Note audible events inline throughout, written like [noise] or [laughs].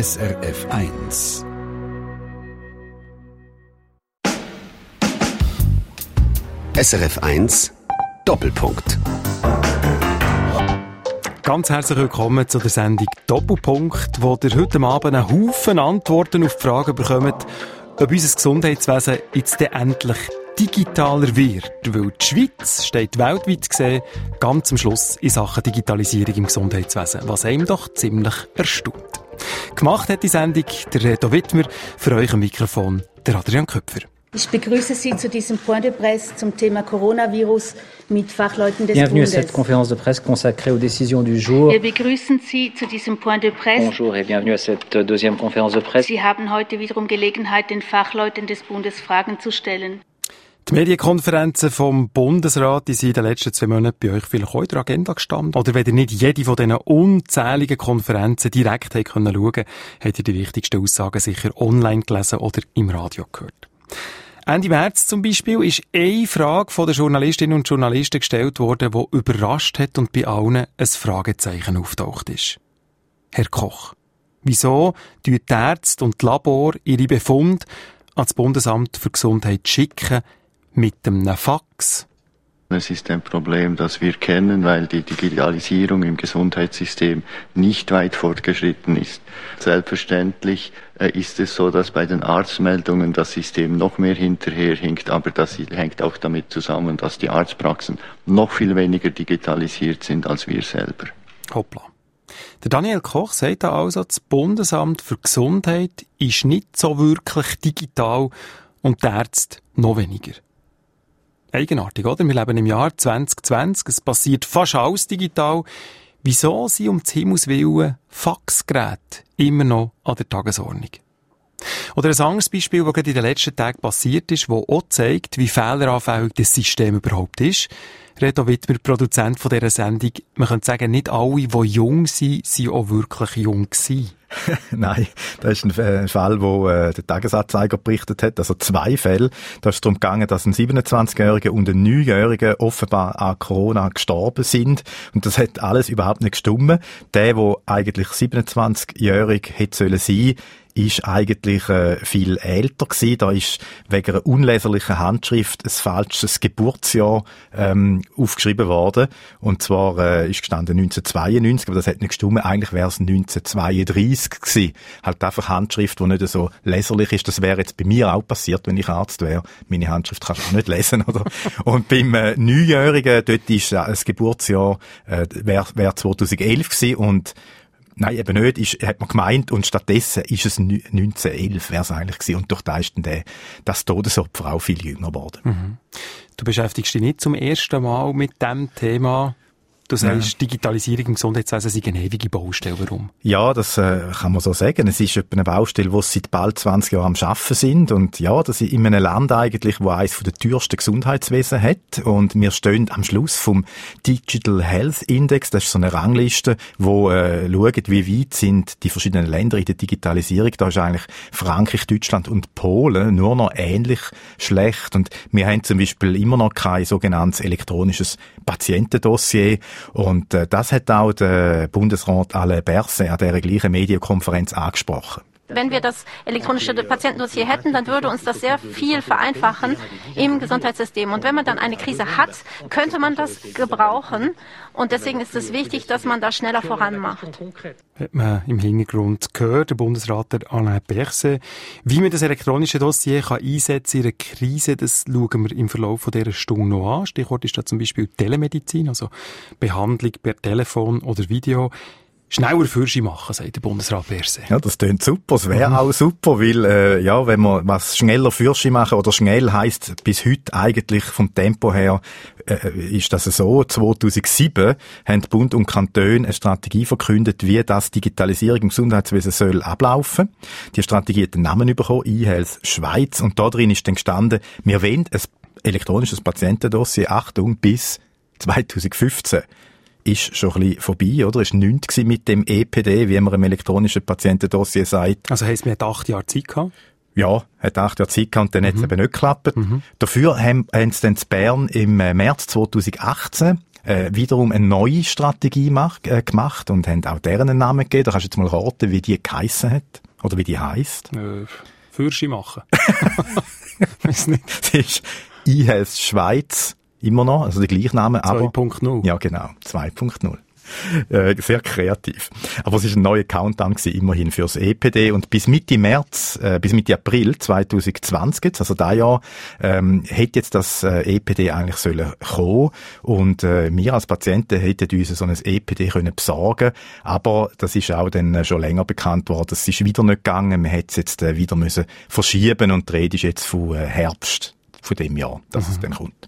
SRF 1. SRF 1 Doppelpunkt. Ganz herzlich willkommen zu der Sendung Doppelpunkt, wo ihr heute Abend einen Haufen Antworten auf die Frage bekommt, ob unser Gesundheitswesen jetzt endlich digitaler wird, weil die Schweiz steht weltweit gesehen ganz am Schluss in Sachen Digitalisierung im Gesundheitswesen, was einem doch ziemlich erstaunt. Gemacht hat die Sendung der Reto Wittmer, für euch am Mikrofon der Adrian Köpfer. Ich begrüße Sie zu diesem Point de Presse zum Thema Coronavirus mit Fachleuten des Bienvenue Bundes. à cette conférence de presse consacrée aux décisions du jour. Wir begrüßen Sie zu diesem Point de Presse. Bonjour et bienvenue à cette deuxième conférence de presse. Sie haben heute wiederum Gelegenheit, den Fachleuten des Bundes Fragen zu stellen. Die Medienkonferenzen vom Bundesrat die sind in den letzten zwei Monaten bei euch vielleicht auch in der Agenda gestanden. Oder wenn ihr nicht jede von diesen unzähligen Konferenzen direkt habt können schauen, habt ihr die wichtigsten Aussagen sicher online gelesen oder im Radio gehört. Ende März zum Beispiel ist eine Frage von den Journalistinnen und Journalisten gestellt worden, die überrascht hat und bei allen ein Fragezeichen auftaucht ist. Herr Koch, wieso tun die Ärzte und die Labor ihre Befunde ans Bundesamt für Gesundheit schicken mit einem Fax? Es ist ein Problem, das wir kennen, weil die Digitalisierung im Gesundheitssystem nicht weit fortgeschritten ist. Selbstverständlich äh, ist es so, dass bei den Arztmeldungen das System noch mehr hinterherhinkt, aber das hängt auch damit zusammen, dass die Arztpraxen noch viel weniger digitalisiert sind als wir selber. Hoppla. Der Daniel Koch sagt also, das Bundesamt für Gesundheit ist nicht so wirklich digital und die Ärzte noch weniger. Eigenartig, oder? Wir leben im Jahr 2020, es passiert fast alles digital. Wieso sind um des Himmels Willen Faxgeräte immer noch an der Tagesordnung? Oder ein anderes Beispiel, das gerade in den letzten Tagen passiert ist, das auch zeigt, wie fehleranfällig das System überhaupt ist. Reto Wittmer, Produzent von dieser Sendung. Man könnte sagen, nicht alle, die jung sind, sind auch wirklich jung gewesen. [laughs] Nein, das ist ein äh, Fall, wo äh, der Tagesanzeiger berichtet hat. Also zwei Fälle. Da ist es darum gegangen, dass ein 27-Jähriger und ein 9-Jähriger offenbar an Corona gestorben sind. Und das hat alles überhaupt nicht gestummen. Der, der eigentlich 27-jährig hätte sollen ist eigentlich äh, viel älter gewesen. Da ist wegen einer unleserlichen Handschrift ein falsches Geburtsjahr ähm, aufgeschrieben worden. Und zwar äh, ist gestanden 1992, aber das hat nicht gestimmt. Eigentlich wäre es 1932 gewesen. Halt einfach Handschrift, die nicht so leserlich ist. Das wäre jetzt bei mir auch passiert, wenn ich Arzt wäre. Meine Handschrift kannst du auch nicht lesen, [laughs] oder? Und beim äh, Neunjährigen, dort ist äh, das Geburtsjahr, äh, wäre wär 2011 gewesen und Nein, eben nicht, ist, hat man gemeint, und stattdessen ist es 1911, wäre es eigentlich gewesen, und durch das ist dann der, das Todesopfer auch viel jünger geworden. Mhm. Du beschäftigst dich nicht zum ersten Mal mit dem Thema. Du sagst, ja. Digitalisierung im Gesundheitswesen sei eine ewige Baustelle. Warum? Ja, das äh, kann man so sagen. Es ist eine Baustelle, wo sie seit bald 20 Jahren am Schaffen sind. Und ja, das ist in einem Land eigentlich, wo eines der teuersten Gesundheitswesen hat. Und wir stehen am Schluss vom Digital Health Index. Das ist so eine Rangliste, wo äh, schaut, wie weit sind die verschiedenen Länder in der Digitalisierung. Da ist eigentlich Frankreich, Deutschland und Polen nur noch ähnlich schlecht. Und wir haben zum Beispiel immer noch kein sogenanntes elektronisches Patientendossier. Und äh, das hat auch der Bundesrat Alain Berset an dieser gleichen Medienkonferenz angesprochen. Wenn wir das elektronische Patientendossier hätten, dann würde uns das sehr viel vereinfachen im Gesundheitssystem. Und wenn man dann eine Krise hat, könnte man das gebrauchen. Und deswegen ist es wichtig, dass man da schneller voran macht. Hat man im Hintergrund gehört, der Bundesrat der Alain Berset. Wie man das elektronische Dossier kann einsetzen in einer Krise, das schauen wir im Verlauf von dieser Stunde noch an. Stichwort ist da zum Beispiel Telemedizin, also Behandlung per Telefon oder Video schneller Fürsche machen, sagt der Bundesrat Berse. Ja, das klingt super. Es wäre mhm. auch super, weil, äh, ja, wenn man was schneller Fürsche machen, oder schnell heisst bis heute eigentlich vom Tempo her, äh, ist das so. 2007 haben Bund und Kantone eine Strategie verkündet, wie das Digitalisierung im Gesundheitswesen soll ablaufen. Die Strategie hat den Namen bekommen, eHealth Schweiz, und da drin ist dann gestanden, wir wollen ein elektronisches Patientendossier, Achtung, bis 2015 ist schon ein bisschen vorbei, oder? Ist nichts mit dem EPD, wie man im elektronischen Patientendossier sagt. Also heisst, wir hatten acht Jahre Zeit gehabt? Ja, hat acht Jahre Zeit gehabt und dann mhm. hat es eben nicht geklappt. Mhm. Dafür haben, haben sie dann in Bern im äh, März 2018 äh, wiederum eine neue Strategie mach, äh, gemacht und haben auch deren einen Namen gegeben. Da kannst du jetzt mal raten, wie die geheissen hat. Oder wie die heisst. Äh, Fürschi machen. [laughs] [laughs] Weiß nicht. Das ist eHealth Schweiz. Immer noch, also der Gleichname, aber... 2.0. Ja, genau. 2.0. Äh, sehr kreativ. Aber es ist ein neuer Countdown gewesen, immerhin fürs EPD und bis Mitte März, äh, bis Mitte April 2020, also da Jahr, ähm, hätte jetzt das äh, EPD eigentlich sollen kommen und äh, wir als Patienten hätten uns so ein EPD können besorgen, aber das ist auch dann äh, schon länger bekannt worden, es ist wieder nicht gegangen, man hätte es jetzt äh, wieder müssen verschieben und die Rede ist jetzt von äh, Herbst von dem Jahr, dass mhm. es dann kommt.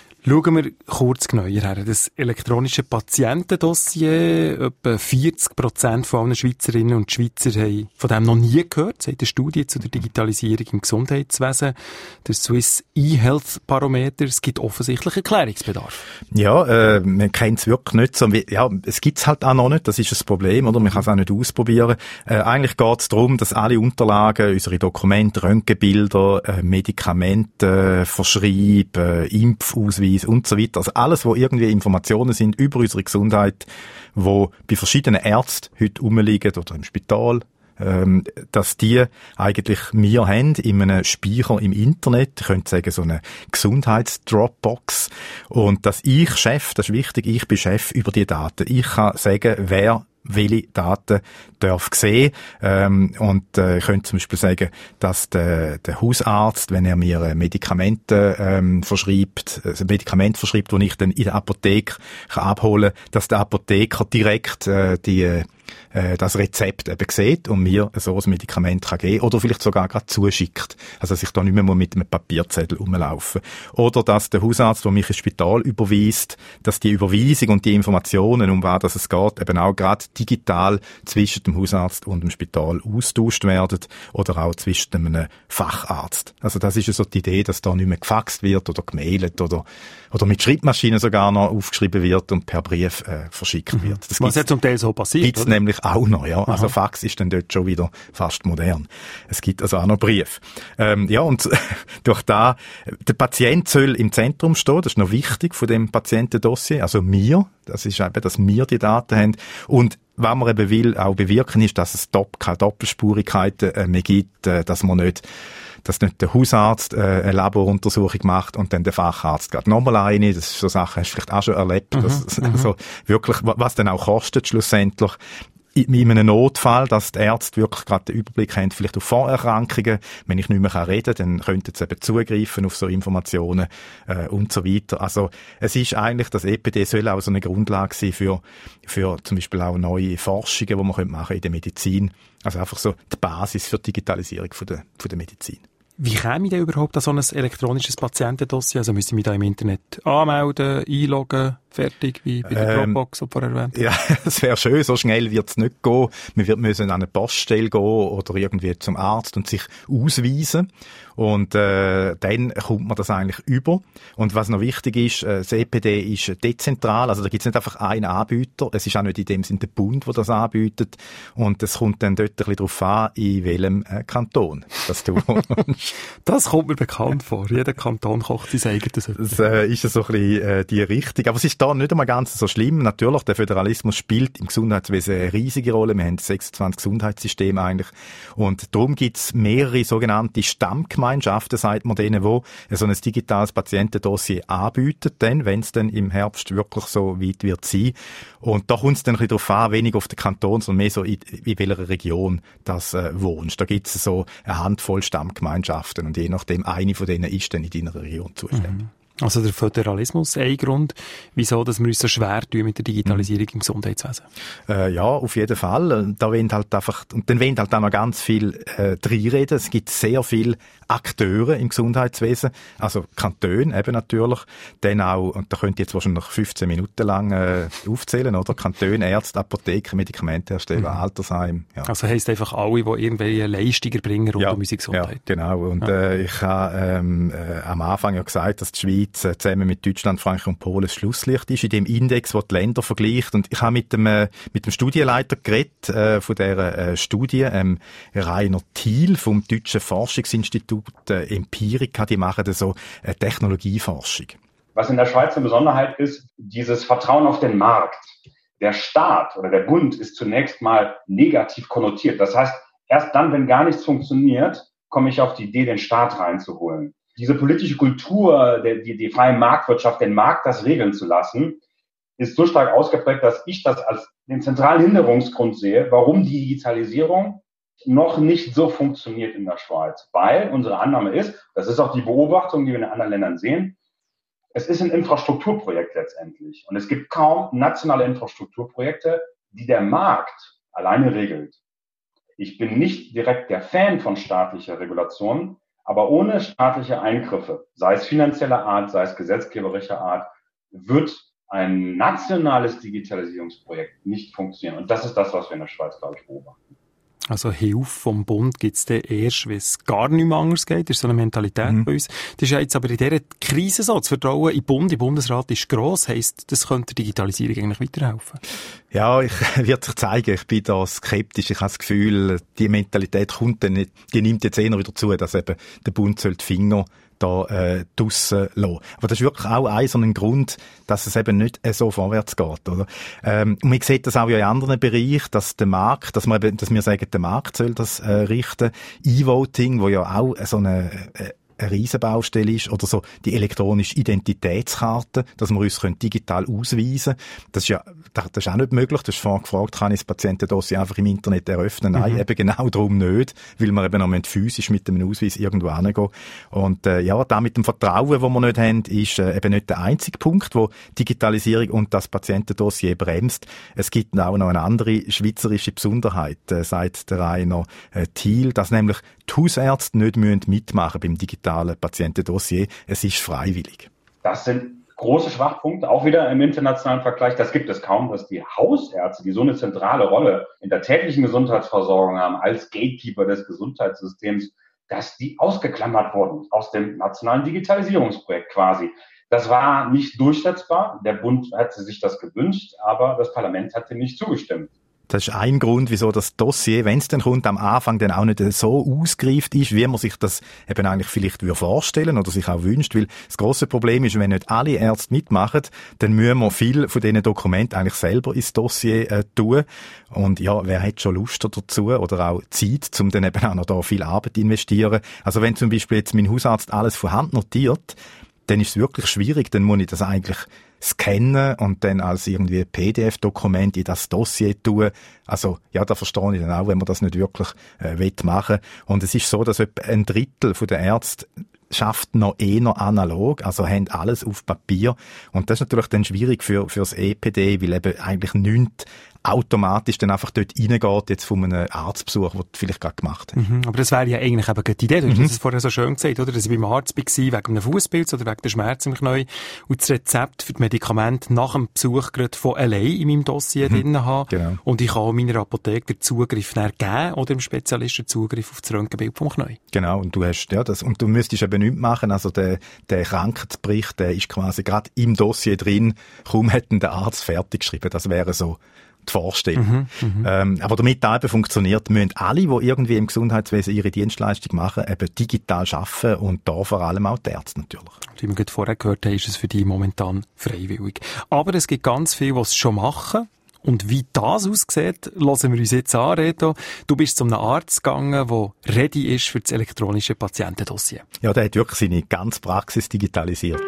Schauen wir kurz genauer her. Das elektronische Patientendossier, etwa 40 Prozent von allen Schweizerinnen und Schweizer haben von dem noch nie gehört. Seit der Studie zu der Digitalisierung im Gesundheitswesen, der Swiss E-Health Barometer. Es gibt offensichtlich Erklärungsbedarf. Ja, äh, man kennt es wirklich nicht so. Ja, es gibt es halt auch noch nicht. Das ist das Problem, oder? Man kann es auch nicht ausprobieren. Äh, eigentlich geht es darum, dass alle Unterlagen, unsere Dokumente, Röntgenbilder, äh, Medikamente, Verschreib, äh, Impfausweis, Ausweis und so weiter. Also alles, wo irgendwie Informationen sind über unsere Gesundheit, wo bei verschiedenen Ärzten heute rumliegen oder im Spital, ähm, dass die eigentlich wir haben in einem Speicher im Internet, ich könnte sagen so eine Gesundheitsdropbox und dass ich Chef, das ist wichtig, ich bin Chef über die Daten. Ich kann sagen, wer welche Daten darf sehen. Ähm, und äh, ich könnte zum Beispiel sagen, dass der, der Hausarzt, wenn er mir Medikamente ähm, verschreibt, also Medikament verschreibt, das ich dann in der Apotheke kann abholen dass der Apotheker direkt äh, die äh, das Rezept eben sieht und mir so ein Medikament kann geben oder vielleicht sogar gerade zuschickt. Also dass ich da nicht mehr mit einem Papierzettel rumlaufen Oder dass der Hausarzt, der mich ins Spital überweist, dass die Überweisung und die Informationen, um was es geht, eben auch gerade digital zwischen dem Hausarzt und dem Spital austauscht werden oder auch zwischen einem Facharzt. Also das ist so die Idee, dass da nicht mehr gefaxt wird oder gemailt oder, oder mit Schreibmaschinen sogar noch aufgeschrieben wird und per Brief äh, verschickt mhm. wird. Das Was jetzt zum Teil so passiert, nämlich auch noch, ja. Also Fax ist dann dort schon wieder fast modern. Es gibt also auch noch Brief. Ähm, ja, und [laughs] durch da, der Patient soll im Zentrum stehen, das ist noch wichtig von dem Patientendossier, also mir, das ist eben, dass wir die Daten haben und was man eben will, auch bewirken ist, dass es keine Doppelspurigkeiten äh, mehr gibt, äh, dass man nicht dass nicht der Hausarzt äh, eine Laboruntersuchung macht und dann der Facharzt geht nochmal eine. Das ist so Sachen, hast du vielleicht auch schon erlebt. Mhm, dass, also [laughs] wirklich, was dann auch kostet schlussendlich in einem Notfall, dass die Ärzte wirklich gerade den Überblick haben, vielleicht auf Vorerkrankungen. Wenn ich nicht mehr reden kann, dann könnten sie eben zugreifen auf so Informationen äh, und so weiter. Also es ist eigentlich, das EPD soll auch so eine Grundlage sein für, für zum Beispiel auch neue Forschungen, die man machen in der Medizin. Also einfach so die Basis für die Digitalisierung von der, von der Medizin. Wie käme ich denn überhaupt an so ein elektronisches Patientendossier? Also müssen wir mich da im Internet anmelden, einloggen, fertig, wie bei der ähm, Dropbox, die vorher erwähnt Ja, [laughs] es wäre schön, so schnell wird es nicht gehen. Man wird müssen an eine Poststelle gehen oder irgendwie zum Arzt und sich ausweisen. Und äh, dann kommt man das eigentlich über. Und was noch wichtig ist, äh, das EPD ist dezentral, also da gibt es nicht einfach einen Anbieter, es ist auch nicht in dem Sinne der Bund, der das anbietet. Und es kommt dann dort ein bisschen darauf an, in welchem äh, Kanton das du [laughs] Das kommt mir bekannt vor. Jeder Kanton kocht sein eigenes. Das äh, ist so ein bisschen äh, die Richtung. Aber es ist da nicht einmal ganz so schlimm. Natürlich, der Föderalismus spielt im Gesundheitswesen eine riesige Rolle. Wir haben 26 Gesundheitssysteme eigentlich. Und darum gibt es mehrere sogenannte Stammgemeinschaften, sagt man denen, wo so ein digitales Patientendossier anbieten, dann, wenn es dann im Herbst wirklich so weit wird sein. Und da kommt es dann ein bisschen darauf an, weniger auf den Kanton, sondern mehr so in, in welcher Region das äh, wohnst. Da gibt es so eine Handvoll Stammgemeinschaften und je nachdem, eine von denen ist dann in deiner Region zuständig. Mhm. Also der Föderalismus ein Grund, wieso dass wir uns so schwer tun mit der Digitalisierung im Gesundheitswesen. Äh, ja, auf jeden Fall. Da wollen halt einfach, und dann wollen halt auch noch ganz viel äh, reinreden. Es gibt sehr viele Akteure im Gesundheitswesen, also Kantone eben natürlich, dann auch, und da könnt ihr jetzt wahrscheinlich 15 Minuten lang äh, aufzählen, oder? Kantone, Ärzte, Apotheken, Medikamentehersteller, mhm. Altersheim. Ja. Also heisst einfach alle, die irgendwelche Leistungen bringen rund ja, um unsere Gesundheit. Ja, genau. Und ja. Äh, ich habe ähm, äh, am Anfang ja gesagt, dass die Schweiz äh, zusammen mit Deutschland, Frankreich und Polen das Schlusslicht ist in dem Index, wo die Länder vergleicht. Und ich habe mit dem, äh, mit dem Studienleiter geredet äh, von dieser äh, Studie, ähm, Rainer Thiel vom Deutschen Forschungsinstitut äh, Empirica, die machen da so äh, Technologieforschung. Was in der Schweiz eine Besonderheit ist, dieses Vertrauen auf den Markt. Der Staat oder der Bund ist zunächst mal negativ konnotiert. Das heißt, erst dann, wenn gar nichts funktioniert, komme ich auf die Idee, den Staat reinzuholen. Diese politische Kultur, die, die freie Marktwirtschaft, den Markt das regeln zu lassen, ist so stark ausgeprägt, dass ich das als den zentralen Hinderungsgrund sehe, warum die Digitalisierung noch nicht so funktioniert in der Schweiz. Weil unsere Annahme ist, das ist auch die Beobachtung, die wir in anderen Ländern sehen, es ist ein Infrastrukturprojekt letztendlich. Und es gibt kaum nationale Infrastrukturprojekte, die der Markt alleine regelt. Ich bin nicht direkt der Fan von staatlicher Regulation, aber ohne staatliche Eingriffe, sei es finanzieller Art, sei es gesetzgeberischer Art, wird ein nationales Digitalisierungsprojekt nicht funktionieren. Und das ist das, was wir in der Schweiz, glaube ich, beobachten. Also Hilfe vom Bund gibt es dann erst, wenn es gar nicht mehr anders geht. Das ist so eine Mentalität mhm. bei uns. Das ist ja jetzt aber in dieser Krise so. Das Vertrauen im Bund, im Bundesrat ist gross. Heisst, das könnte der Digitalisierung eigentlich weiterhelfen? Ja, ich [laughs] werde sich zeigen. Ich bin da skeptisch. Ich habe das Gefühl, die Mentalität kommt dann nicht, die nimmt jetzt eher wieder zu, dass eben der Bund soll die Finger da äh, draussen lassen. Aber das ist wirklich auch ein so ein Grund, dass es eben nicht äh, so vorwärts geht, oder? Ähm, und man sieht das auch in anderen Bereichen, dass der Markt, dass, man eben, dass wir sagen, der Markt soll das äh, richten. E-Voting, wo ja auch so eine äh, eine Riesenbaustelle ist, oder so die elektronische Identitätskarte, dass wir uns digital ausweisen können. Das ist ja, das ist auch nicht möglich. Du hast vorhin gefragt, kann ich das Patientendossier einfach im Internet eröffnen? Nein, mhm. eben genau darum nicht, weil wir eben noch physisch mit dem Ausweis irgendwo hingehen. Und äh, ja, da mit dem Vertrauen, wo wir nicht haben, ist äh, eben nicht der einzige Punkt, wo Digitalisierung und das Patientendossier bremst. Es gibt auch noch eine andere schweizerische Besonderheit, äh, sagt der Rainer äh, Thiel, dass nämlich die Hausärzte nicht mitmachen beim digitalen Patientendossier. Es ist freiwillig. Das sind große Schwachpunkte, auch wieder im internationalen Vergleich. Das gibt es kaum, dass die Hausärzte, die so eine zentrale Rolle in der täglichen Gesundheitsversorgung haben, als Gatekeeper des Gesundheitssystems, dass die ausgeklammert wurden aus dem nationalen Digitalisierungsprojekt quasi. Das war nicht durchsetzbar. Der Bund hatte sich das gewünscht, aber das Parlament hatte nicht zugestimmt. Das ist ein Grund, wieso das Dossier, wenn es dann kommt, am Anfang dann auch nicht so ausgereift ist, wie man sich das eben eigentlich vielleicht vorstellen oder sich auch wünscht. Weil das große Problem ist, wenn nicht alle Ärzte mitmachen, dann müssen wir viel von diesen Dokumenten eigentlich selber ins Dossier äh, tun. Und ja, wer hat schon Lust dazu oder auch Zeit, um dann eben auch noch da viel Arbeit investieren. Also wenn zum Beispiel jetzt mein Hausarzt alles von Hand notiert, dann ist es wirklich schwierig, dann muss ich das eigentlich scannen und dann als irgendwie PDF-Dokument in das Dossier tun. Also, ja, da verstehe ich dann auch, wenn man das nicht wirklich äh, machen Und es ist so, dass etwa ein Drittel der Ärzte schafft noch eher analog, also haben alles auf Papier. Und das ist natürlich dann schwierig für, fürs EPD, weil eben eigentlich nichts automatisch dann einfach dort reingeht, jetzt von einem Arztbesuch, den du vielleicht gerade gemacht hast. Mhm, aber das wäre ja eigentlich eben die Idee. Du hast mhm. es vorher so schön gesagt, oder? Dass ich beim Arzt war, wegen einem Fußpilz oder wegen der Schmerzen im Knie und das Rezept für die Medikamente nach dem Besuch gerade von allein in meinem Dossier mhm. drin habe. Genau. Und ich kann auch meiner Apotheke den Zugriff geben oder dem Spezialisten Zugriff auf das Röntgenbild vom Knie. Genau. Und du hast, ja, das, und du müsstest eben nichts machen. Also der, der Krankheitsbericht, der ist quasi gerade im Dossier drin. Kaum hätten der Arzt fertig geschrieben. Das wäre so die Vorstellung. Mhm, mhm, ähm, aber damit das eben funktioniert, müssen alle, die irgendwie im Gesundheitswesen ihre Dienstleistung machen, eben digital arbeiten und da vor allem auch die Ärzte natürlich. Wie wir gerade vorher gehört haben, ist es für die momentan freiwillig. Aber es gibt ganz viele, die es schon machen. Und wie das aussieht, lassen wir uns jetzt an, Reto. Du bist zu einem Arzt gegangen, der ready ist für das elektronische Patientendossier. Ja, der hat wirklich seine ganze Praxis digitalisiert.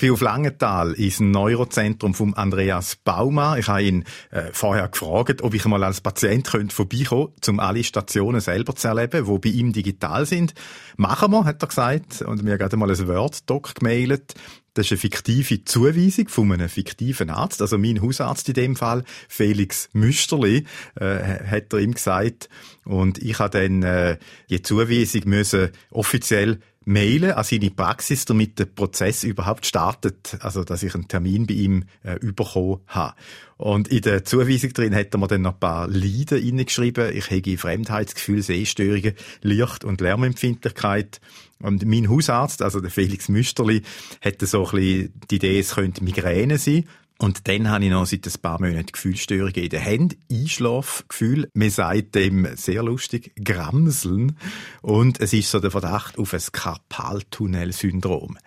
Bin auf Langenthal ins Neurozentrum von Andreas Bauma. Ich habe ihn äh, vorher gefragt, ob ich mal als Patient könnte vorbeikommen könnte, um alle Stationen selber zu erleben, die bei ihm digital sind. Machen wir, hat er gesagt. Und mir gerade mal ein Word-Doc gemailt. Das ist eine fiktive Zuweisung von einem fiktiven Arzt. Also mein Hausarzt in dem Fall, Felix Müsterli, äh, hat er ihm gesagt. Und ich habe dann äh, die Zuweisung müssen offiziell mailen an seine Praxis, damit der Prozess überhaupt startet, also dass ich einen Termin bei ihm äh, bekommen habe. Und in der Zuweisung drin hat er mir dann noch ein paar Lieder reingeschrieben. Ich hege Fremdheitsgefühl, Sehstörungen, Licht- und Lärmempfindlichkeit. Und mein Hausarzt, also der Felix Müsterli, hatte so ein bisschen die Idee, es könnte Migräne sein. Und dann habe ich noch seit ein paar Monaten Gefühlsstörungen in den Händen, Einschlafgefühl. Man sagt dem sehr lustig Gramseln. Und es ist so der Verdacht auf ein Karpaltunnel-Syndrom.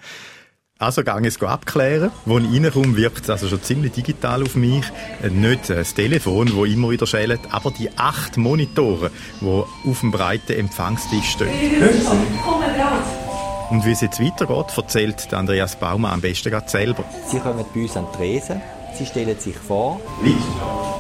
Also gehe es abklären. Als ich reinkomme, wirkt es also schon ziemlich digital auf mich. Nicht das Telefon, das immer wieder schellt, aber die acht Monitore, die auf dem breiten Empfangstisch stehen. Und wie es jetzt weitergeht, erzählt Andreas Baumann am besten gerade selber. Sie kommen bei uns an die Tresen, sie stellen sich vor. Wie?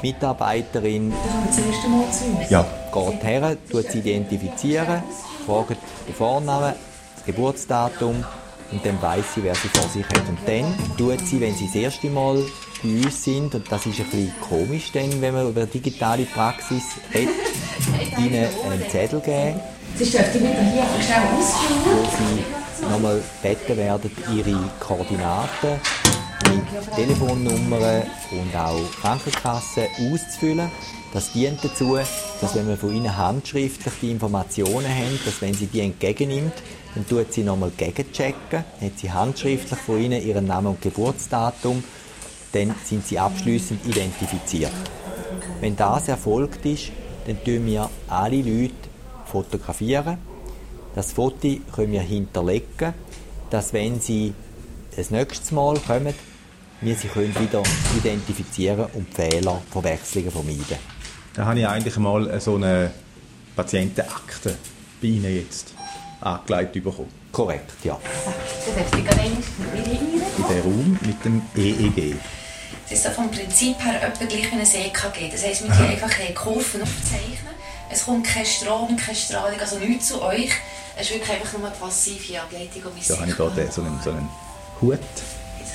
Mitarbeiterin Mal ja. geht her, tut sie identifizieren, fragt den Vornamen, das Geburtsdatum und dann weiß sie, wer sie vor sich hat. Und dann tut sie, wenn sie das erste Mal bei uns sind, und das ist ein bisschen komisch, dann, wenn man über digitale Praxis redet, [laughs] ihnen einen Zettel geben. Sie dürfen wieder hier schnell ausführen. Sie nochmal gebeten werden, ihre Koordinaten mit Telefonnummern und auch Krankenkassen auszufüllen. Das dient dazu, dass wenn wir von ihnen handschriftlich die Informationen haben, dass wenn sie die entgegennimmt, dann tut sie nochmal gegenchecken, hat sie handschriftlich von ihnen ihren Namen und Geburtsdatum, dann sind sie abschließend identifiziert. Wenn das erfolgt ist, dann tun wir alle Leute fotografieren. Das Foto können wir hinterlegen, dass wenn sie das nächste Mal kommen, wir sie können wieder identifizieren und Fehler, Verwechslungen vermeiden. Da habe ich eigentlich mal so eine Patientenakte bei Ihnen jetzt angelegt bekommen. Korrekt, ja. In der Raum mit dem EEG. Es ist so vom Prinzip her etwa gleich wie ein EKG. Das heisst, wir können einfach Kurven aufzeichnen. Es kommt kein Strom, keine Strahlung, also nichts zu euch. Es ist wirklich einfach nur eine passive Ableitung. Um da habe ich hier so einen, so einen Hut.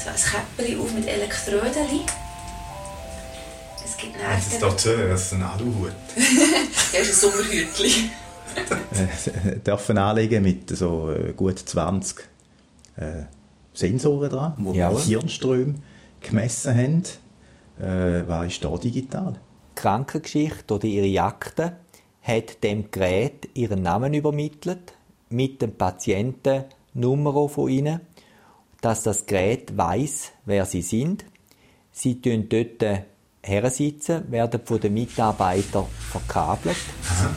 So ein Käppchen auf mit Elektroden. Es gibt Nerven. Das ist dazu, das ist ein Aluhut. [laughs] ja, ist ein Sommerhütchen. [laughs] dürfen anlegen mit so äh, gut 20 äh, Sensoren dran, die ja. Hirnströme gemessen haben. Äh, was ist da digital? Krankengeschichte oder ihre Akte hat dem Gerät ihren Namen übermittelt mit dem Patientennummer von ihnen, dass das Gerät weiß, wer sie sind. Sie tun dort hersitzen, werden von den Mitarbeitern verkabelt. Aha.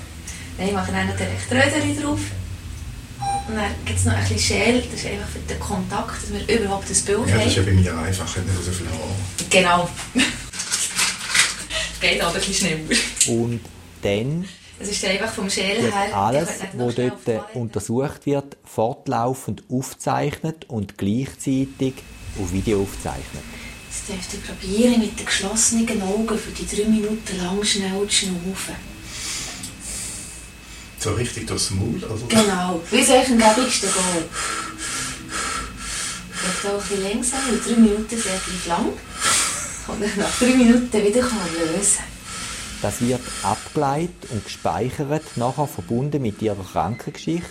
Ich mache dann noch die Elektroden drauf. Und dann gibt es noch ein bisschen Schäl, das ist einfach für den Kontakt, dass wir überhaupt das Bild haben. Ja, das ist ja bei mir einfach, ich nicht so viel Haare. Genau. [laughs] Geht aber ein bisschen schneller. Und dann das ist einfach vom Schäl her. Alles, was dort untersucht wird, fortlaufend aufzeichnet und gleichzeitig auf Video aufzeichnet. Jetzt dürft ihr probieren, mit den geschlossenen Augen für die drei Minuten lang schnell zu schnaufen. So richtig durchs Maul? Also. Genau, wie es euch am gäbigsten geht. Vielleicht auch ein bisschen langsam, weil drei Minuten sind relativ lang. Und nach drei Minuten wieder lösen Das wird abgeleitet und gespeichert, nachher verbunden mit ihrer Krankengeschichte.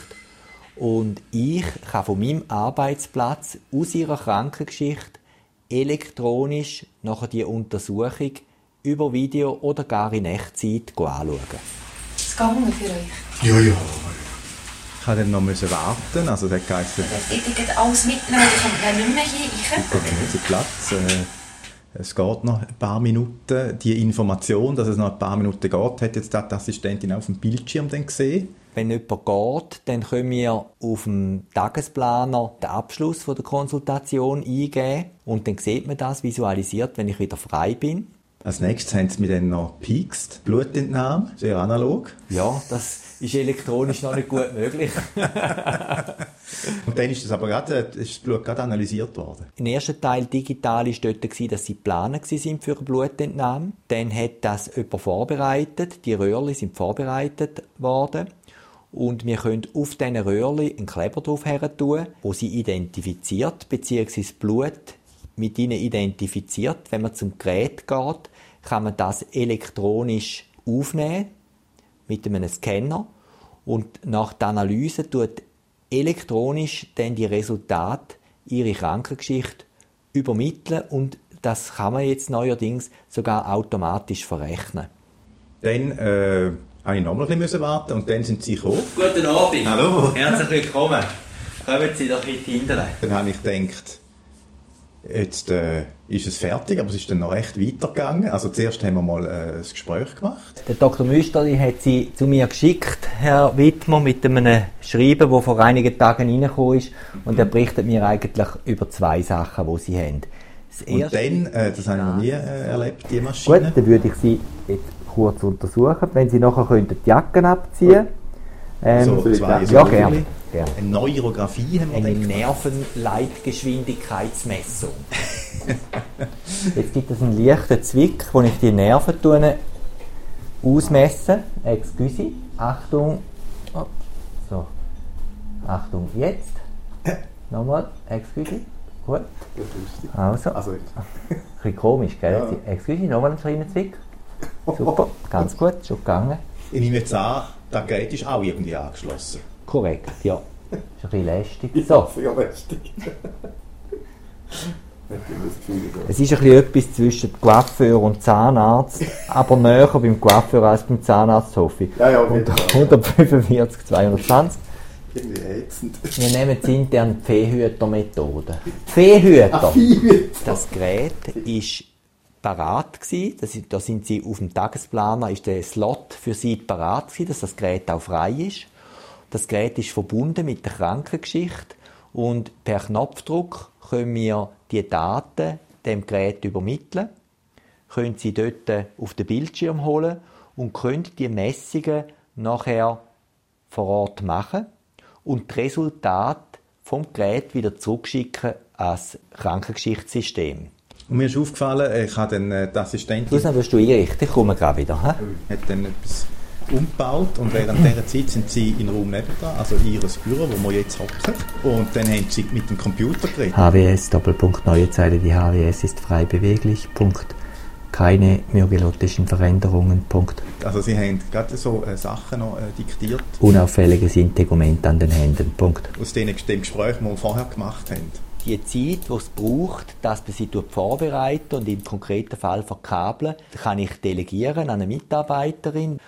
Und ich kann von meinem Arbeitsplatz aus ihrer Krankengeschichte elektronisch nachher die Untersuchung über Video oder gar in Echtzeit anschauen. Das geht für euch. Ja, ja. Ich musste dann noch warten, also das heisst... Ich geht alles mitnehmen, ich komme ja nicht mehr hier rein. Okay, jetzt Platz. Äh, es geht noch ein paar Minuten. Die Information, dass es noch ein paar Minuten geht, hat jetzt die Assistentin auf dem Bildschirm dann gesehen. Wenn jemand geht, dann können wir auf dem Tagesplaner den Abschluss der Konsultation eingeben und dann sieht man das visualisiert, wenn ich wieder frei bin. Als nächstes haben sie mir dann noch Peaks, Blutentnahme, sehr analog. Ja, das ist elektronisch noch nicht gut [laughs] möglich. Und dann ist das aber gerade, ist das Blut gerade analysiert worden. Im ersten Teil digital war dort, dass sie planen sind für eine Blutentnahme. Dann hat das jemand vorbereitet, die Röhrchen sind vorbereitet worden. Und wir können auf diesen Röhrchen einen Kleber drauf tun, wo sie identifiziert, beziehungsweise Blut mit ihnen identifiziert. Wenn man zum Gerät geht, kann man das elektronisch aufnehmen mit einem Scanner und nach der Analyse tut elektronisch dann die Resultate ihre Krankengeschichte übermitteln und das kann man jetzt neuerdings sogar automatisch verrechnen. Dann äh, habe ich noch ein bisschen warten und dann sind Sie gekommen. Guten Abend. Hallo. Herzlich willkommen. Kommen Sie doch in die Hinterlein. Dann habe ich gedacht, Jetzt äh, ist es fertig, aber es ist dann noch recht weitergegangen. Also zuerst haben wir mal äh, ein Gespräch gemacht. Der Dr. Müsterli hat sie zu mir geschickt, Herr Wittmer, mit einem Schreiben, das vor einigen Tagen reingekommen ist. Und er berichtet mir eigentlich über zwei Sachen, die sie haben. Das und dann, äh, das habe ich noch nie äh, erlebt, die Maschine. Gut, dann würde ich sie jetzt kurz untersuchen. Wenn Sie nachher könnten die Jacken abziehen ähm, so, zwei ja, gerne. Ja. Eine Neurographie haben wir Eine Nervenleitgeschwindigkeitsmessung. [laughs] Jetzt gibt es einen leichten Zwick, wo ich die Nerven tue, ausmesse. Excuse. Achtung. So. Achtung, jetzt. Nochmal. Excuse. Gut. Also. also ein bisschen komisch, gell? Ja. Excuse, nochmal einen kleinen Zwick. [laughs] Super, ganz gut, schon gegangen. Ich nehme jetzt an, das Gerät ist auch irgendwie angeschlossen. Korrekt, ja. Ist ein bisschen lästig. So. Ja, lästig. Es ist ein bisschen etwas zwischen Coiffeur und Zahnarzt, aber näher beim Coiffeur als beim Zahnarzt, hoffe ich. Ja, ja, 145, 220. Irgendwie ätzend. Wir nehmen jetzt intern die Viehhüter-Methode. Viehhüter! Das Gerät ist parat gewesen. Das, da sind sie auf dem Tagesplaner, ist der Slot für sie parat gewesen, dass das Gerät auch frei ist. Das Gerät ist verbunden mit der Krankengeschichte und per Knopfdruck können wir die Daten dem Gerät übermitteln, können sie dort auf den Bildschirm holen und können die Messungen nachher vor Ort machen und das Resultat vom Gerät wieder zurückschicken ans Krankengeschichtssystem. Und mir ist aufgefallen, ich habe dann äh, die Assistentin... Du wirst du einrichten, ich komme gerade wieder. He? Hat dann etwas umgebaut und während [clears throat] dieser Zeit sind sie in Raum nebenan, also in ihr Büro, wo wir jetzt hocken. Und dann haben sie mit dem Computer geredet. HWS, Doppelpunkt, neue Zeile, die HWS ist frei beweglich, Punkt. Keine myogelotischen Veränderungen, Punkt. Also sie haben gerade so äh, Sachen noch äh, diktiert. Unauffälliges Integument an den Händen, Punkt. Aus dem, dem Gespräch, das wir vorher gemacht haben die Zeit, die es braucht, dass man sie vorbereiten und im konkreten Fall verkabeln, kann ich delegieren an eine Mitarbeiterin.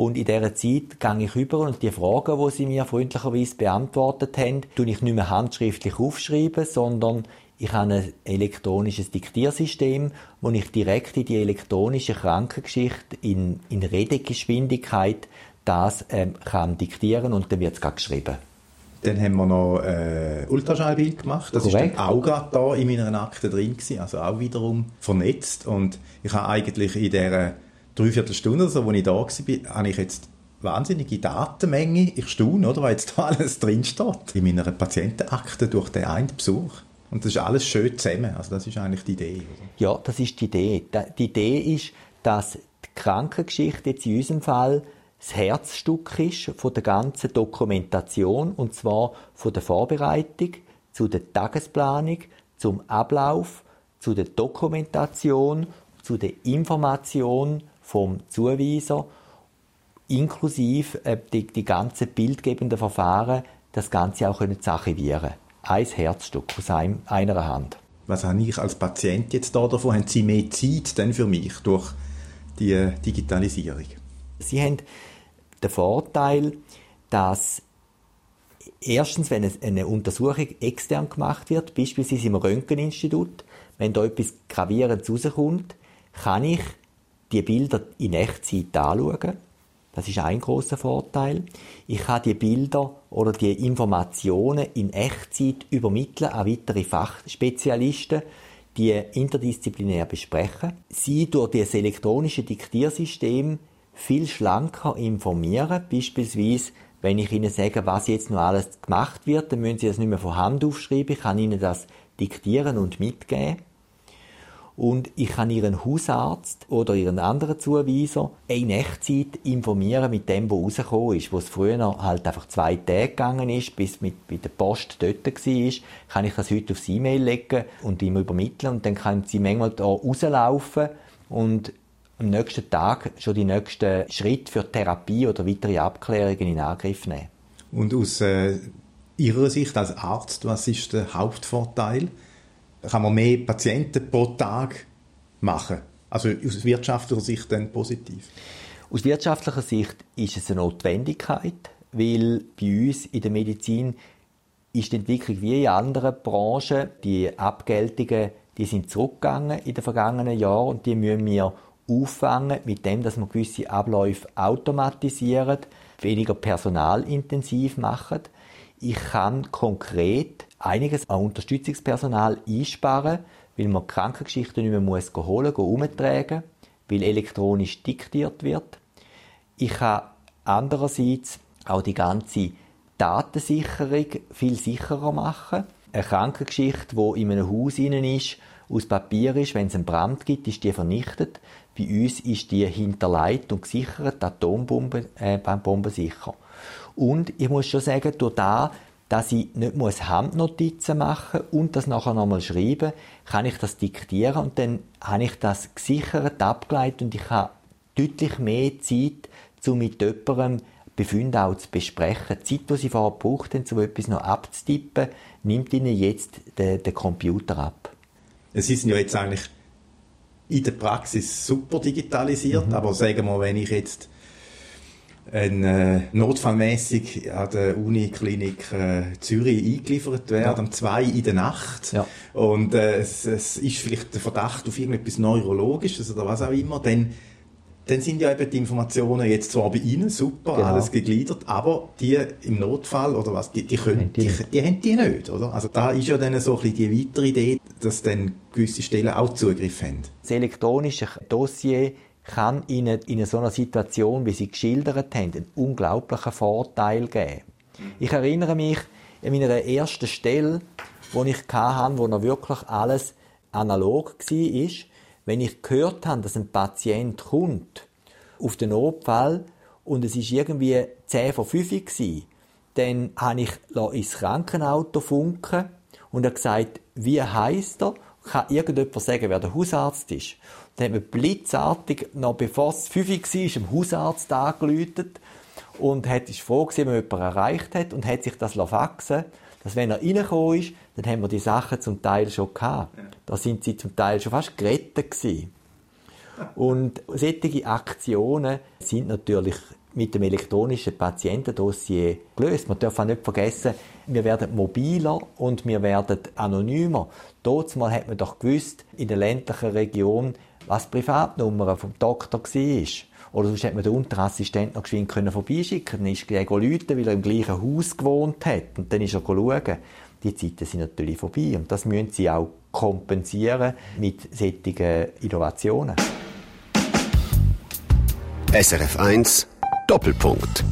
Und in dieser Zeit gehe ich über und die Fragen, die sie mir freundlicherweise beantwortet haben, tue ich nicht mehr handschriftlich aufschreiben, sondern ich habe ein elektronisches Diktiersystem, wo ich direkt in die elektronische Krankengeschichte in, in Redegeschwindigkeit das ähm, kann diktieren und dann wird es geschrieben. Dann haben wir noch äh, Ultraschallbild gemacht. Das Korrekt. ist dann auch gerade da in meiner Akte drin gewesen, also auch wiederum vernetzt. Und ich habe eigentlich in dieser Dreiviertelstunde, so, wo ich da war, habe ich jetzt wahnsinnige Datenmenge. Ich staune, oder, weil jetzt da [laughs] alles drinsteht. In meiner Patientenakte durch den einen Besuch. Und das ist alles schön zusammen. Also das ist eigentlich die Idee. Oder? Ja, das ist die Idee. Die Idee ist, dass die Krankengeschichte jetzt in unserem Fall das Herzstück ist von der ganzen Dokumentation und zwar von der Vorbereitung zu der Tagesplanung, zum Ablauf, zu der Dokumentation, zu der Information vom Zuweiser, inklusive äh, die, die ganzen bildgebenden Verfahren, das Ganze auch können zu archivieren. Ein Herzstück aus einem, einer Hand. Was habe ich als Patient jetzt da davon? Haben Sie mehr Zeit denn für mich durch die äh, Digitalisierung? Sie haben den Vorteil, dass erstens, wenn eine Untersuchung extern gemacht wird, beispielsweise im Röntgeninstitut, wenn da etwas Gravierendes rauskommt, kann ich die Bilder in Echtzeit anschauen. Das ist ein großer Vorteil. Ich kann die Bilder oder die Informationen in Echtzeit übermitteln an weitere Fachspezialisten, die interdisziplinär besprechen. Sie durch das elektronische Diktiersystem viel schlanker informieren. Beispielsweise, wenn ich Ihnen sage, was jetzt noch alles gemacht wird, dann müssen Sie das nicht mehr von Hand aufschreiben. Ich kann Ihnen das diktieren und mitgeben. Und ich kann Ihren Hausarzt oder Ihren anderen Zuweiser in Echtzeit informieren mit dem, was rausgekommen ist. Wo es früher halt einfach zwei Tage gegangen ist, bis mit, bei der Post dort war, kann ich das heute aufs E-Mail legen und ihm übermitteln. Und dann können Sie manchmal da rauslaufen und am nächsten Tag schon die nächsten Schritte für Therapie oder weitere Abklärungen in Angriff nehmen. Und aus äh, Ihrer Sicht als Arzt, was ist der Hauptvorteil? Kann man mehr Patienten pro Tag machen? Also aus wirtschaftlicher Sicht dann positiv? Aus wirtschaftlicher Sicht ist es eine Notwendigkeit, weil bei uns in der Medizin ist die Entwicklung wie in anderen Branchen. Die Abgeltungen, die sind zurückgegangen in den vergangenen Jahren und die müssen wir auffangen mit dem, dass wir gewisse Abläufe automatisieren, weniger personalintensiv machen. Ich kann konkret einiges an Unterstützungspersonal einsparen, weil man Krankengeschichten nicht mehr muss holen, umtragen, weil elektronisch diktiert wird. Ich kann andererseits auch die ganze Datensicherung viel sicherer machen. Eine Krankengeschichte, die in einem Haus ist, aus Papier ist, wenn es einen Brand gibt, ist die vernichtet. Bei uns ist die hinterlegt und gesichert, Atombomben, äh, bombensicher. Und ich muss schon sagen, durch das, dass ich nicht muss Handnotizen machen und das nachher nochmal schreiben, kann ich das diktieren und dann habe ich das gesichert, abgeleitet und ich habe deutlich mehr Zeit, um mit jemandem Befunde auch zu besprechen. Die Zeit, die Sie vorher gebraucht haben, um etwas noch abzutippen, nimmt Ihnen jetzt der, der Computer ab. Sie sind ja jetzt eigentlich in der Praxis super digitalisiert, mhm. aber sagen wir, wenn ich jetzt ein, äh, notfallmäßig an der Uniklinik äh, Zürich eingeliefert werde, ja. um zwei in der Nacht, ja. und äh, es, es ist vielleicht der Verdacht auf irgendetwas Neurologisches oder was auch immer, dann dann sind ja eben die Informationen jetzt zwar bei Ihnen super, genau. alles gegliedert, aber die im Notfall oder was, die, die, können, die, die, die haben die nicht, oder? Also da ist ja dann so ein bisschen die weitere Idee, dass dann gewisse Stellen auch Zugriff haben. Das elektronische Dossier kann Ihnen in so einer Situation, wie Sie geschildert haben, einen unglaublichen Vorteil geben. Ich erinnere mich an meiner ersten Stelle, wo ich hatte, wo noch wirklich alles analog war, wenn ich gehört habe, dass ein Patient kommt auf den Notfall und es ist irgendwie 10 vor 5 Uhr, dann habe ich ins Krankenauto funken und er gesagt, wie heißt er? Kann irgendjemand sagen, wer der Hausarzt ist? Dann hat man blitzartig, noch bevor es 5 Uhr war, dem Hausarzt angeläutet und hat sich froh gewesen, wenn man jemanden erreicht hat und hat sich das faxen dass wenn er reingekommen ist, dann haben wir die Sachen zum Teil schon gehabt. Da sind sie zum Teil schon fast gerettet gewesen. Und solche Aktionen sind natürlich mit dem elektronischen Patientendossier gelöst. Man darf auch nicht vergessen, wir werden mobiler und wir werden anonymer. Dort mal hat man doch gewusst, in der ländlichen Region, was die Privatnummer vom Doktor war. Oder sonst hätte man den Unterassistent noch geschwind können vorbeischicken. Dann ist er Leute, weil er im gleichen Haus gewohnt hat. Und dann ist er schauen. Die Zeiten sind natürlich vorbei. Und das müssen sie auch kompensieren mit solchen Innovationen. SRF 1 Doppelpunkt.